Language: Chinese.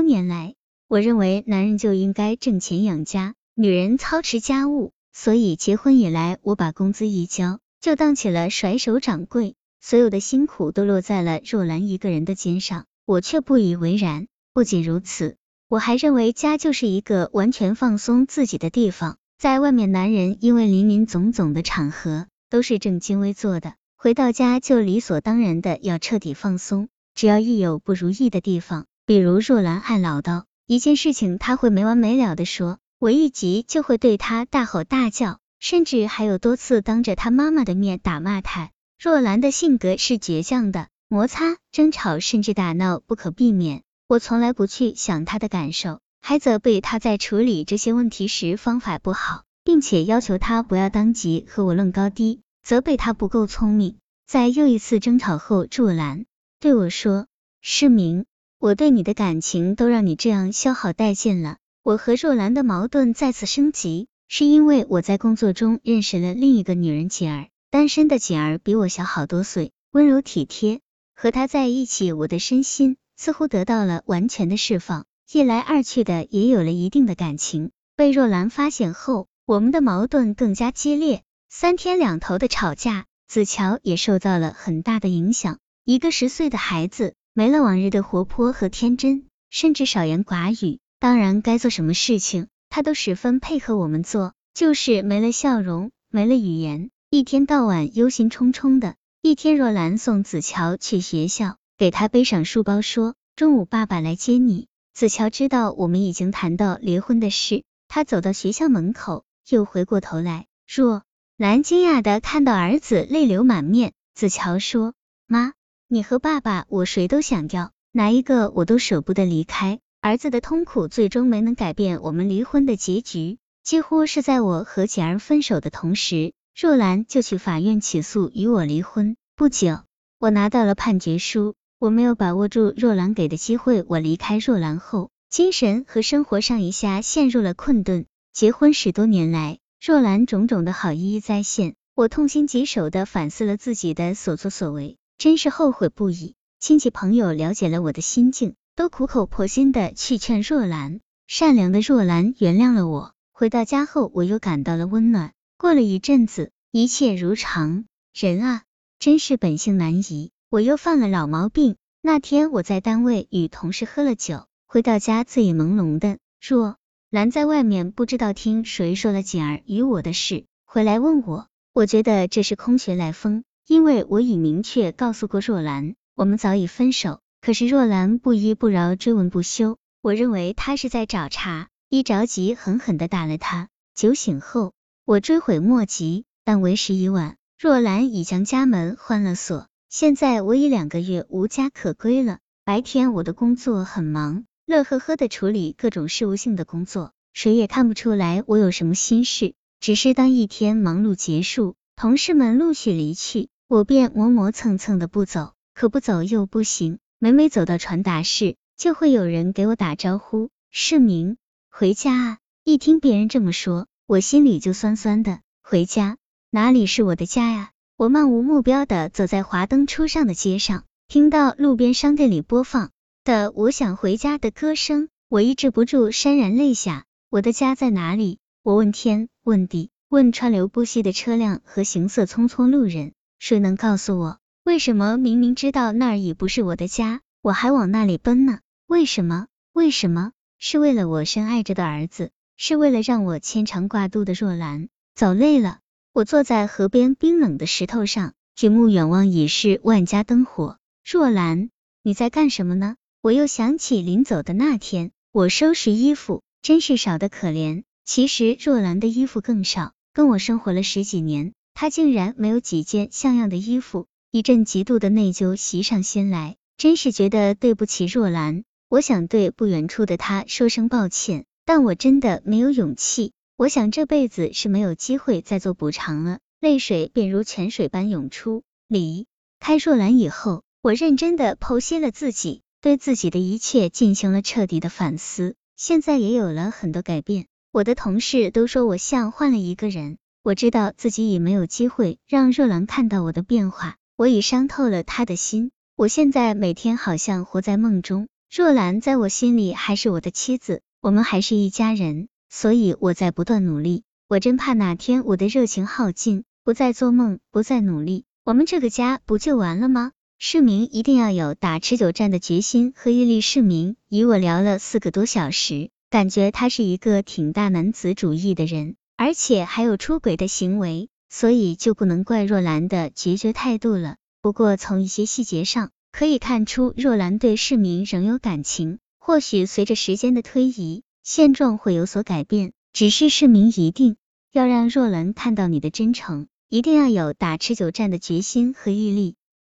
多年来，我认为男人就应该挣钱养家，女人操持家务，所以结婚以来，我把工资一交，就当起了甩手掌柜，所有的辛苦都落在了若兰一个人的肩上，我却不以为然。不仅如此，我还认为家就是一个完全放松自己的地方。在外面，男人因为林林总总的场合都是正襟危坐的，回到家就理所当然的要彻底放松。只要一有不如意的地方，比如若兰爱唠叨，一件事情他会没完没了的说，我一急就会对他大吼大叫，甚至还有多次当着他妈妈的面打骂他。若兰的性格是倔强的，摩擦、争吵甚至打闹不可避免，我从来不去想他的感受。还责备他在处理这些问题时方法不好，并且要求他不要当即和我论高低，责备他不够聪明。在又一次争吵后，若兰对我说：“世明，我对你的感情都让你这样消耗殆尽了。”我和若兰的矛盾再次升级，是因为我在工作中认识了另一个女人锦儿，单身的锦儿比我小好多岁，温柔体贴，和她在一起，我的身心似乎得到了完全的释放。一来二去的也有了一定的感情，被若兰发现后，我们的矛盾更加激烈，三天两头的吵架。子乔也受到了很大的影响，一个十岁的孩子没了往日的活泼和天真，甚至少言寡语。当然，该做什么事情，他都十分配合我们做，就是没了笑容，没了语言，一天到晚忧心忡忡的。一天，若兰送子乔去学校，给他背上书包，说中午爸爸来接你。子乔知道我们已经谈到离婚的事，他走到学校门口，又回过头来。若兰惊讶的看到儿子泪流满面。子乔说：“妈，你和爸爸，我谁都想要，哪一个我都舍不得离开。”儿子的痛苦最终没能改变我们离婚的结局。几乎是在我和简儿分手的同时，若兰就去法院起诉与我离婚。不久，我拿到了判决书。我没有把握住若兰给的机会。我离开若兰后，精神和生活上一下陷入了困顿。结婚十多年来，若兰种种的好一一再现，我痛心疾首的反思了自己的所作所为，真是后悔不已。亲戚朋友了解了我的心境，都苦口婆心的去劝若兰。善良的若兰原谅了我。回到家后，我又感到了温暖。过了一阵子，一切如常。人啊，真是本性难移。我又犯了老毛病。那天我在单位与同事喝了酒，回到家醉意朦胧的。若兰在外面不知道听谁说了锦儿与我的事，回来问我。我觉得这是空穴来风，因为我已明确告诉过若兰，我们早已分手。可是若兰不依不饶，追问不休。我认为她是在找茬，一着急狠狠的打了她。酒醒后，我追悔莫及，但为时已晚。若兰已将家门换了锁。现在我已两个月无家可归了。白天我的工作很忙，乐呵呵的处理各种事务性的工作，谁也看不出来我有什么心事。只是当一天忙碌结束，同事们陆续离去，我便磨磨蹭蹭的不走。可不走又不行，每每走到传达室，就会有人给我打招呼：“世明，回家啊！”一听别人这么说，我心里就酸酸的。回家？哪里是我的家呀？我漫无目标的走在华灯初上的街上，听到路边商店里播放的《我想回家》的歌声，我抑制不住潸然泪下。我的家在哪里？我问天，问地，问川流不息的车辆和行色匆匆路人，谁能告诉我，为什么明明知道那儿已不是我的家，我还往那里奔呢？为什么？为什么？是为了我深爱着的儿子，是为了让我牵肠挂肚的若兰？走累了。我坐在河边冰冷的石头上，举目远望已是万家灯火。若兰，你在干什么呢？我又想起临走的那天，我收拾衣服，真是少得可怜。其实若兰的衣服更少，跟我生活了十几年，他竟然没有几件像样的衣服。一阵极度的内疚袭上心来，真是觉得对不起若兰。我想对不远处的她说声抱歉，但我真的没有勇气。我想这辈子是没有机会再做补偿了，泪水便如泉水般涌出。离开若兰以后，我认真的剖析了自己，对自己的一切进行了彻底的反思，现在也有了很多改变。我的同事都说我像换了一个人，我知道自己已没有机会让若兰看到我的变化，我已伤透了她的心。我现在每天好像活在梦中，若兰在我心里还是我的妻子，我们还是一家人，所以我在不断努力。我真怕哪天我的热情耗尽，不再做梦，不再努力，我们这个家不就完了吗？市民一定要有打持久战的决心和毅力。市民与我聊了四个多小时，感觉他是一个挺大男子主义的人，而且还有出轨的行为，所以就不能怪若兰的决绝态度了。不过从一些细节上。可以看出，若兰对市民仍有感情。或许随着时间的推移，现状会有所改变。只是市民一定要让若兰看到你的真诚，一定要有打持久战的决心和毅力。